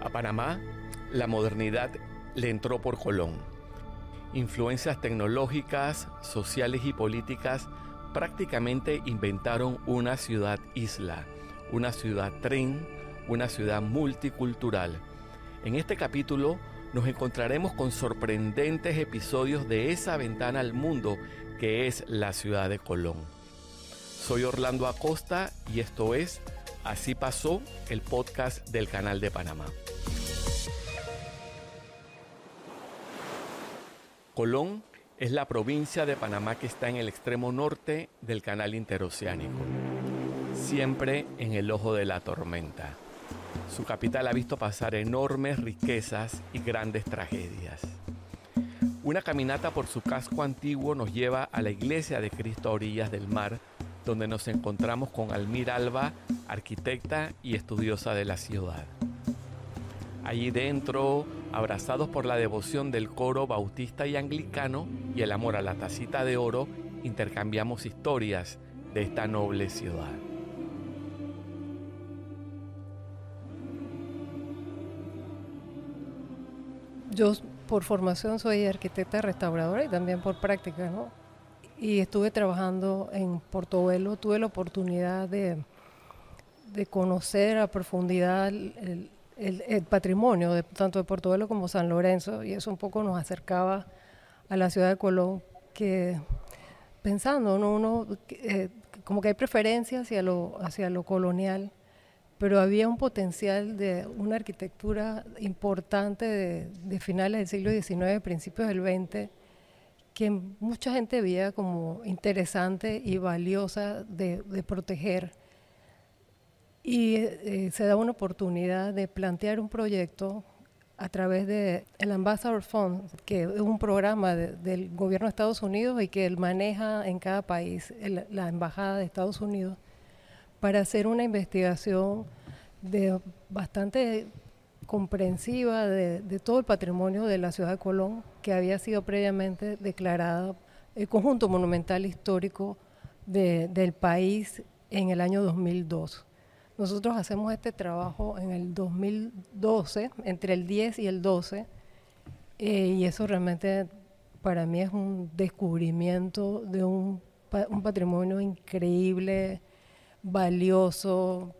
A Panamá, la modernidad le entró por Colón. Influencias tecnológicas, sociales y políticas prácticamente inventaron una ciudad isla, una ciudad tren, una ciudad multicultural. En este capítulo nos encontraremos con sorprendentes episodios de esa ventana al mundo que es la ciudad de Colón. Soy Orlando Acosta y esto es Así pasó el podcast del Canal de Panamá. Colón es la provincia de Panamá que está en el extremo norte del canal interoceánico, siempre en el ojo de la tormenta. Su capital ha visto pasar enormes riquezas y grandes tragedias. Una caminata por su casco antiguo nos lleva a la iglesia de Cristo a orillas del mar, donde nos encontramos con Almir Alba, arquitecta y estudiosa de la ciudad. Allí dentro, abrazados por la devoción del coro bautista y anglicano y el amor a la tacita de oro, intercambiamos historias de esta noble ciudad. Yo por formación soy arquitecta restauradora y también por práctica, ¿no? Y estuve trabajando en Portobelo, tuve la oportunidad de, de conocer a profundidad el, patrimonio de, tanto de Portobelo como San Lorenzo y eso un poco nos acercaba a la ciudad de Colón que pensando, ¿no? uno eh, como que hay preferencia hacia lo, hacia lo colonial pero había un potencial de una arquitectura importante de, finales del siglo XIX, principios del XX, que mucha gente veía como interesante y valiosa de, proteger. Y eh, se da una oportunidad de plantear un proyecto a través del Ambassador Fund, que es un programa del gobierno de Estados Unidos y que maneja en cada país la Embajada de Estados Unidos para hacer una investigación de bastante comprensiva de, todo el patrimonio de la ciudad de Colón, que había sido previamente declarada el conjunto monumental histórico del país en el año 2002. Nosotros hacemos este trabajo en el 2012, entre el 10 y el 12, eh, y eso realmente para mí es un descubrimiento de un patrimonio increíble, valioso,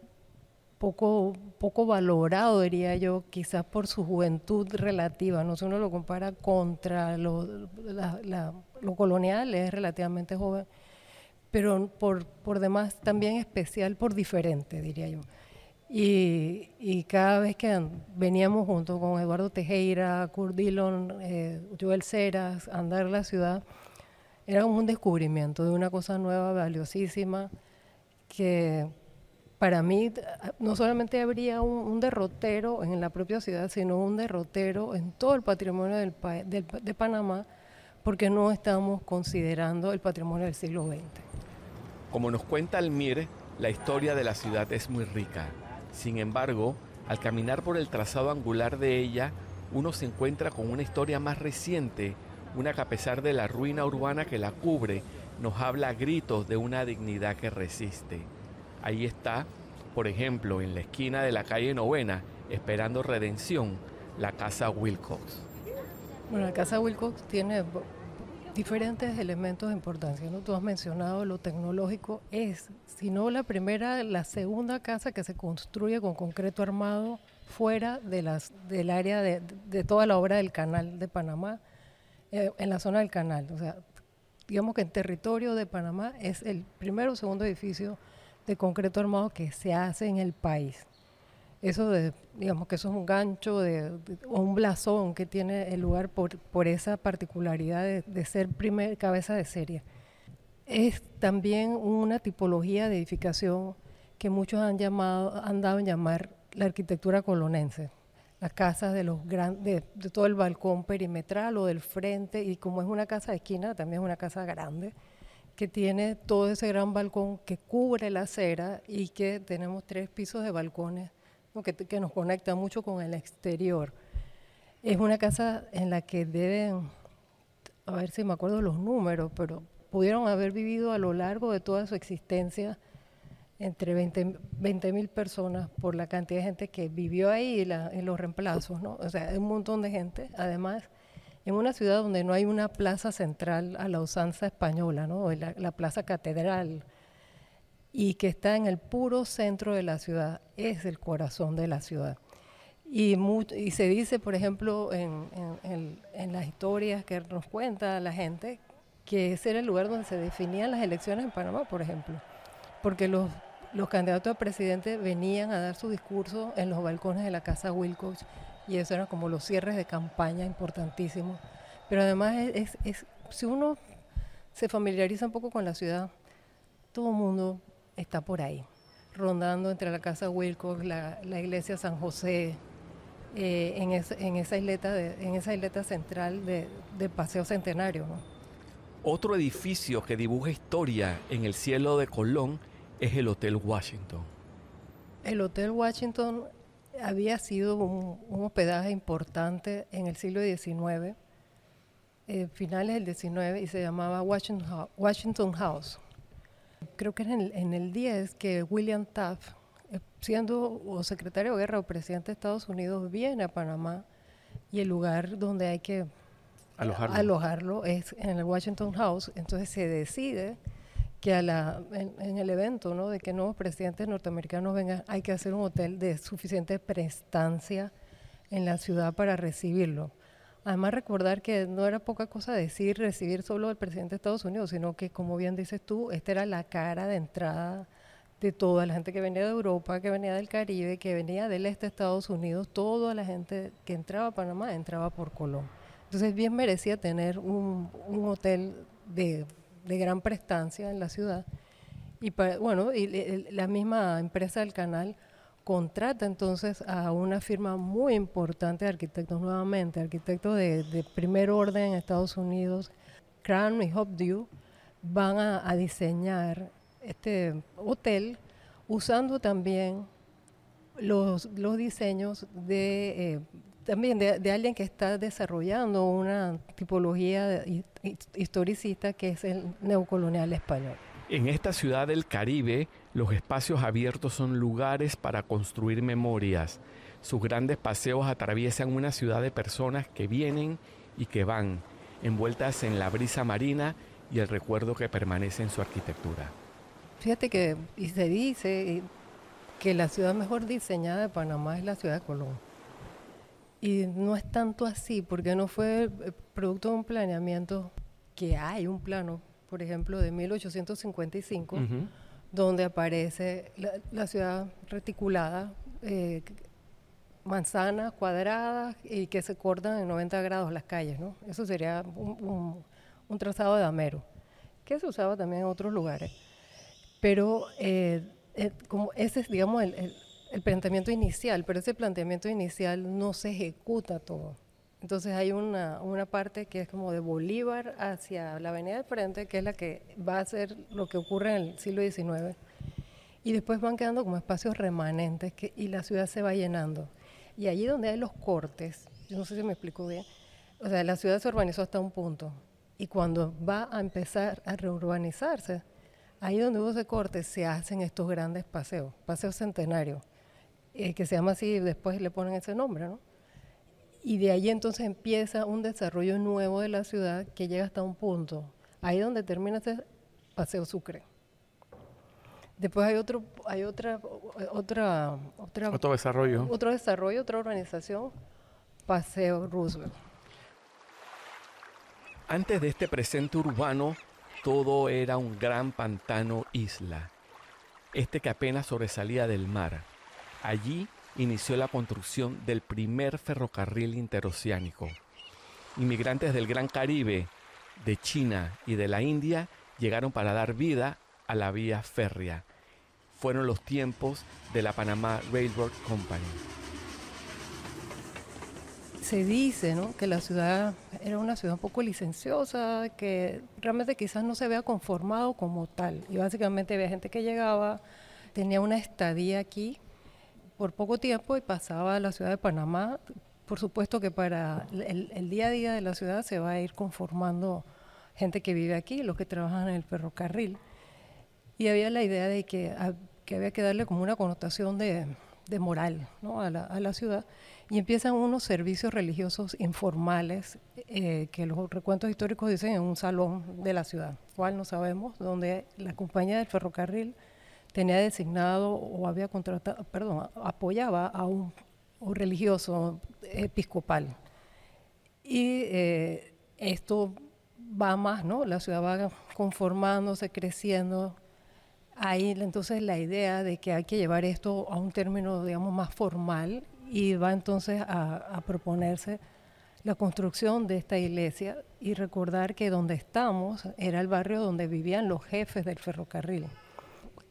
poco, poco valorado, diría yo, quizás por su juventud relativa. No si uno lo compara contra lo colonial, es relativamente joven, pero por, por demás también especial por diferente, diría yo. Y, y, cada vez que veníamos junto con Eduardo Tejera, Kurt Dillon, eh, Joel Ceras, andar la ciudad, era un descubrimiento de una cosa nueva, valiosísima, que para mí no solamente habría un, derrotero en la propia ciudad, sino un derrotero en todo el patrimonio del, de Panamá, porque no estamos considerando el patrimonio del siglo XX. Como nos cuenta Almir, la historia de la ciudad es muy rica. Sin embargo, al caminar por el trazado angular de ella, uno se encuentra con una historia más reciente, una que a pesar de la ruina urbana que la cubre, nos habla a gritos de una dignidad que resiste. Ahí está, por ejemplo, en la esquina de la calle Novena, esperando redención, la casa Wilcox. Bueno, la casa Wilcox tiene diferentes elementos de importancia. ¿no? Tú has mencionado lo tecnológico. Es, si no la primera, la segunda casa que se construye con concreto armado fuera de las, del área de, toda la obra del canal de Panamá, eh, en la zona del canal. O sea, digamos que en territorio de Panamá es el primero o segundo edificio de concreto armado que se hace en el país. Eso de, digamos que eso es un gancho de, o un blasón que tiene el lugar por, por esa particularidad de, ser primer cabeza de serie. Es también una tipología de edificación que muchos han llamado, han dado en llamar la arquitectura colonense. Las casas de los grandes, de todo el balcón perimetral o del frente, y como es una casa de esquina, también es una casa grande que tiene todo ese gran balcón que cubre la acera y que tenemos tres pisos de balcones que, que, nos conecta mucho con el exterior. Es una casa en la que deben, a ver si me acuerdo los números, pero pudieron haber vivido a lo largo de toda su existencia entre 20 mil personas por la cantidad de gente que vivió ahí y, los reemplazos, ¿no? O sea, un montón de gente. Además, en una ciudad donde no hay una plaza central a la usanza española, ¿no? La, la plaza catedral, y que está en el puro centro de la ciudad, es el corazón de la ciudad. Y, y se dice, por ejemplo, en, en, en, las historias que nos cuenta la gente, que ese era el lugar donde se definían las elecciones en Panamá, por ejemplo, porque los los candidatos a presidente venían a dar su discurso en los balcones de la casa Wilcox y eso eran como los cierres de campaña importantísimos. Pero además, es, es, si uno se familiariza un poco con la ciudad, todo el mundo está por ahí, rondando entre la casa Wilcox, la, la iglesia San José, eh, en, en, esa isleta de, en esa isleta central de, de Paseo Centenario. Otro edificio que dibuja historia en el cielo de Colón es el Hotel Washington. El Hotel Washington había sido un, hospedaje importante en el siglo XIX, eh, finales del XIX, y se llamaba Washington, House. Creo que era en el, 10 que William Taft, eh, siendo o secretario de guerra o presidente de Estados Unidos, viene a Panamá y el lugar donde hay que alojarlo, alojarlo es en el Washington House. Entonces se decide que a la, en, el evento ¿no? de que nuevos presidentes norteamericanos vengan, hay que hacer un hotel de suficiente prestancia en la ciudad para recibirlo. Además, recordar que no era poca cosa decir recibir solo al presidente de Estados Unidos, sino que, como bien dices tú, esta era la cara de entrada de toda la gente que venía de Europa, que venía del Caribe, que venía del este de Estados Unidos, toda la gente que entraba a Panamá entraba por Colón. Entonces, bien merecía tener un, un hotel de de gran prestancia en la ciudad. Y bueno, y la misma empresa del canal contrata entonces a una firma muy importante de arquitectos nuevamente, arquitectos de, primer orden en Estados Unidos, Cran y Hopdew, van a, diseñar este hotel usando también los, diseños de eh, también de, alguien que está desarrollando una tipología historicista que es el neocolonial español. En esta ciudad del Caribe, los espacios abiertos son lugares para construir memorias. Sus grandes paseos atraviesan una ciudad de personas que vienen y que van, envueltas en la brisa marina y el recuerdo que permanece en su arquitectura. Fíjate que y se dice que la ciudad mejor diseñada de Panamá es la ciudad de Colón. Y no es tanto así, porque no fue eh, producto de un planeamiento que hay un plano, por ejemplo, de 1855, donde aparece la, ciudad reticulada, eh, manzanas cuadradas y que se cortan en 90 grados las calles, ¿no? Eso sería un, trazado de Amero, que se usaba también en otros lugares. Pero eh, como ese es, digamos, el planteamiento inicial, pero ese planteamiento inicial no se ejecuta todo. Entonces hay una, una parte que es como de Bolívar hacia la Avenida del Frente, que es la que va a ser lo que ocurre en el siglo XIX. Y después van quedando como espacios remanentes y la ciudad se va llenando. Y allí donde hay los cortes, yo no sé si me explico bien, o sea, la ciudad se urbanizó hasta un punto. Y cuando va a empezar a reurbanizarse, ahí donde hubo ese corte se hacen estos grandes paseos, paseos centenarios eh, que se llama así, después le ponen ese nombre, ¿no? Y de ahí entonces empieza un desarrollo nuevo de la ciudad que llega hasta un punto, ahí donde termina ese Paseo Sucre. Después hay otro, hay otra, otra, otra otro desarrollo, otro desarrollo, otra organización, Paseo Roosevelt. Antes de este presente urbano, todo era un gran pantano isla, este que apenas sobresalía del mar Allí inició la construcción del primer ferrocarril interoceánico. Inmigrantes del Gran Caribe, de China y de la India llegaron para dar vida a la vía férrea. Fueron los tiempos de la Panamá Railroad Company. Se dice que la ciudad era una ciudad un poco licenciosa, que realmente quizás no se había conformado como tal. Y básicamente había gente que llegaba, tenía una estadía aquí por poco tiempo y pasaba a la ciudad de Panamá. Por supuesto que para el, día a día de la ciudad se va a ir conformando gente que vive aquí, los que trabajan en el ferrocarril. Y había la idea de que, que había que darle como una connotación de, moral a, la, ciudad y empiezan unos servicios religiosos informales eh, que los recuentos históricos dicen en un salón de la ciudad, cual no sabemos, donde la compañía del ferrocarril tenía designado o había contratado, perdón, apoyaba a un, religioso episcopal. Y eh, esto va más, ¿no? La ciudad va conformándose, creciendo. Ahí entonces la idea de que hay que llevar esto a un término, digamos, más formal y va entonces a, proponerse la construcción de esta iglesia y recordar que donde estamos era el barrio donde vivían los jefes del ferrocarril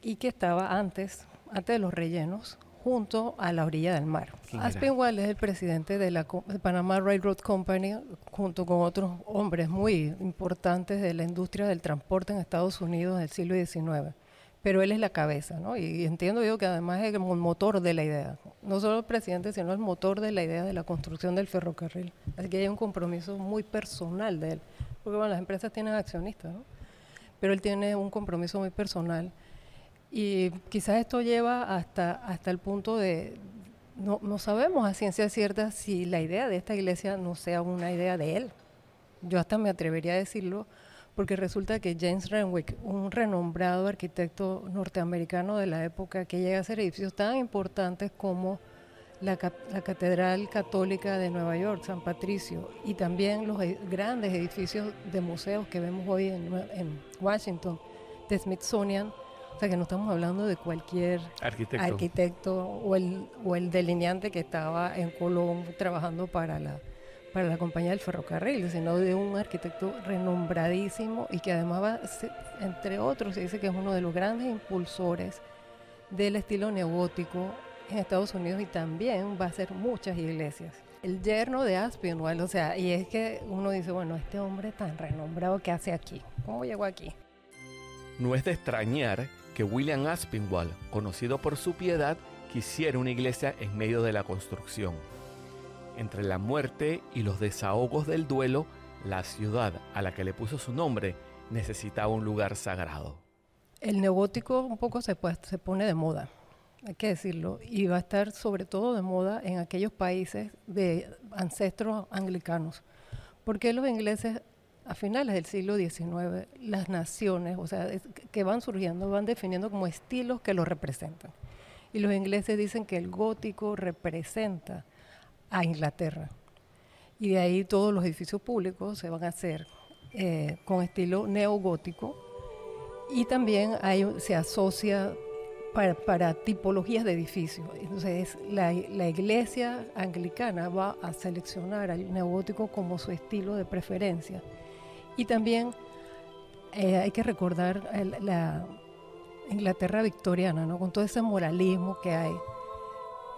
y que estaba antes, antes de los rellenos, junto a la orilla del mar. Aspinwall es el presidente de la Panama Railroad Company, junto con otros hombres muy importantes de la industria del transporte en Estados Unidos del siglo XIX. Pero él es la cabeza, ¿no? Y, entiendo yo que además es el motor de la idea. No solo el presidente, sino el motor de la idea de la construcción del ferrocarril. Así que hay un compromiso muy personal de él. Porque bueno, las empresas tienen accionistas, ¿no? Pero él tiene un compromiso muy personal y quizás esto lleva hasta, hasta el punto de, no, no sabemos a ciencia cierta si la idea de esta iglesia no sea una idea de él. Yo hasta me atrevería a decirlo, porque resulta que James Renwick, un renombrado arquitecto norteamericano de la época, que llega a hacer edificios tan importantes como la, la, Catedral Católica de Nueva York, San Patricio, y también los e, grandes edificios de museos que vemos hoy en, en Washington, de Smithsonian, o sea, que no estamos hablando de cualquier arquitecto, o, el, o el delineante que estaba en Colón trabajando para la, para la compañía del ferrocarril, sino de un arquitecto renombradísimo y que además va, entre otros, se dice que es uno de los grandes impulsores del estilo neogótico en Estados Unidos y también va a hacer muchas iglesias. El yerno de Aspinwall, o sea, y es que uno dice, bueno, este hombre tan renombrado, ¿qué hace aquí? ¿Cómo llegó aquí? No es de extrañar que William Aspinwall, conocido por su piedad, quisiera una iglesia en medio de la construcción. Entre la muerte y los desahogos del duelo, la ciudad a la que le puso su nombre necesitaba un lugar sagrado. El neogótico un poco se, se pone de moda, hay que decirlo, y va a estar sobre todo de moda en aquellos países de ancestros anglicanos, porque los ingleses a finales del siglo XIX, las naciones, o sea, que van surgiendo, van definiendo como estilos que lo representan. Y los ingleses dicen que el gótico representa a Inglaterra. Y de ahí todos los edificios públicos se van a hacer eh, con estilo neogótico. Y también hay, se asocia para, tipologías de edificios. Entonces, la, la, iglesia anglicana va a seleccionar al neogótico como su estilo de preferencia. Y también eh, hay que recordar la Inglaterra victoriana, ¿no? con todo ese moralismo que hay.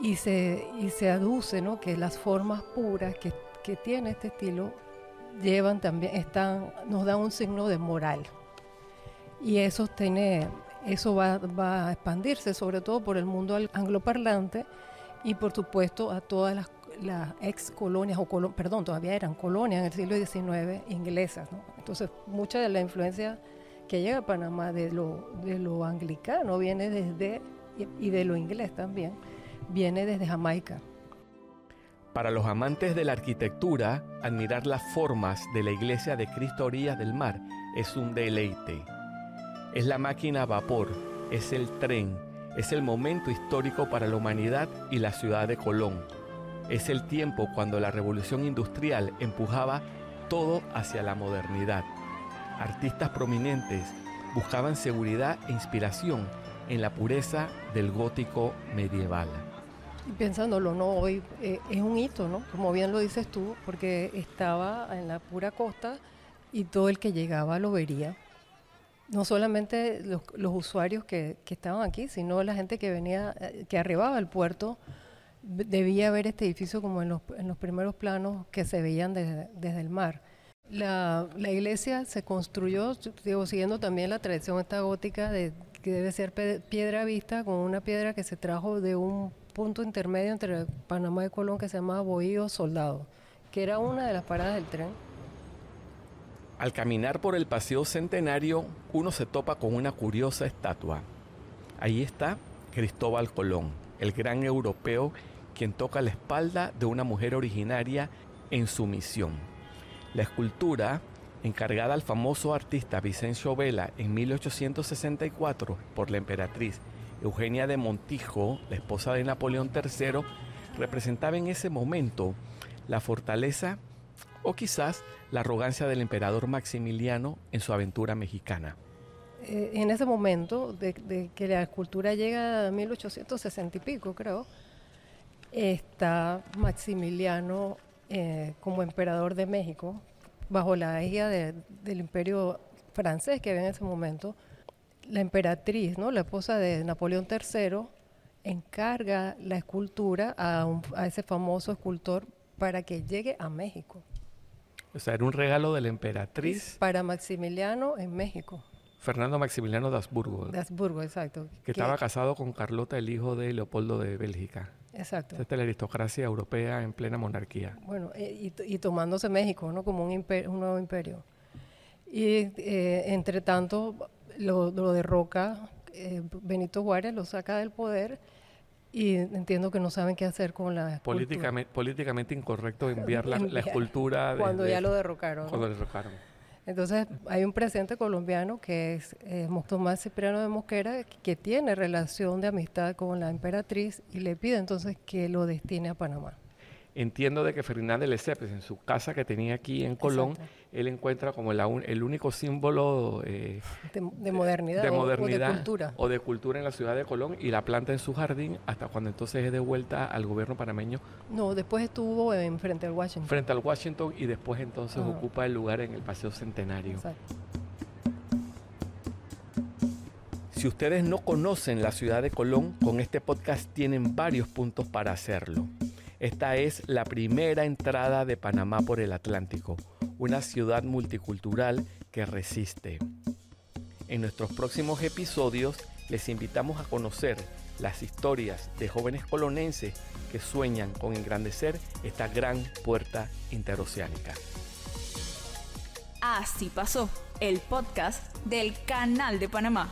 Y se, y se aduce ¿no? que las formas puras que, que tiene este estilo llevan también, están, nos dan un signo de moral. Y eso tiene, eso va, va, a expandirse sobre todo por el mundo angloparlante y por supuesto a todas las las ex colonias, o perdón, todavía eran colonias en el siglo XIX inglesas. Entonces, mucha de la influencia que llega a Panamá de lo, de lo anglicano viene desde, y de lo inglés también, viene desde Jamaica. Para los amantes de la arquitectura, admirar las formas de la iglesia de Cristo orillas del mar es un deleite. Es la máquina a vapor, es el tren, es el momento histórico para la humanidad y la ciudad de Colón es el tiempo cuando la revolución industrial empujaba todo hacia la modernidad. Artistas prominentes buscaban seguridad e inspiración en la pureza del gótico medieval. Pensándolo, ¿no? Hoy eh, es un hito, ¿no? Como bien lo dices tú, porque estaba en la pura costa y todo el que llegaba lo vería. No solamente los, usuarios que, que, estaban aquí, sino la gente que venía, eh, que arribaba al puerto debía ver este edificio como en los, en los primeros planos que se veían desde, el mar. La, la, iglesia se construyó, digo, siguiendo también la tradición esta gótica de que debe ser piedra vista con una piedra que se trajo de un punto intermedio entre Panamá y Colón que se llamaba Bohío Soldado, que era una de las paradas del tren. Al caminar por el paseo centenario, uno se topa con una curiosa estatua. Ahí está Cristóbal Colón, el gran europeo quien toca la espalda de una mujer originaria en su misión. La escultura, encargada al famoso artista Vicencio Vela en 1864 por la emperatriz Eugenia de Montijo, la esposa de Napoleón III, representaba en ese momento la fortaleza o quizás la arrogancia del emperador Maximiliano en su aventura mexicana. Eh, en ese momento de, que la escultura llega a 1860 y pico, creo, está Maximiliano eh, como emperador de México, bajo la guía del imperio francés que había en ese momento. La emperatriz, ¿no? la esposa de Napoleón III, encarga la escultura a, a ese famoso escultor para que llegue a México. O sea, era un regalo de la emperatriz. Para Maximiliano en México. Fernando Maximiliano de Habsburgo. De Habsburgo, exacto. Que, estaba casado con Carlota, el hijo de Leopoldo de Bélgica. Exacto. Esta es la aristocracia europea en plena monarquía. Bueno, eh, y, tomándose México, ¿no? Como un, un nuevo imperio. Y eh, entre tanto, lo, derroca eh, Benito Juárez, lo saca del poder y entiendo que no saben qué hacer con la políticamente políticamente incorrecto enviar la, escultura cuando ya lo derrocaron cuando lo derrocaron entonces hay un presidente colombiano que es eh, Tomás Cipriano de Mosquera que tiene relación de amistad con la emperatriz y le pide entonces que lo destine a Panamá entiendo de que Fernández Lesepes, en su casa que tenía aquí en Colón, él encuentra como el único símbolo eh, de, modernidad, de modernidad o, de cultura. o de cultura en la ciudad de Colón y la planta en su jardín hasta cuando entonces es de vuelta al gobierno panameño. No, después estuvo en frente al Washington. Frente al Washington y después entonces ocupa el lugar en el Paseo Centenario. Exacto. Si ustedes no conocen la ciudad de Colón, con este podcast tienen varios puntos para hacerlo. Esta es la primera entrada de Panamá por el Atlántico, una ciudad multicultural que resiste. En nuestros próximos episodios les invitamos a conocer las historias de jóvenes colonenses que sueñan con engrandecer esta gran puerta interoceánica. Así pasó, el podcast del Canal de Panamá.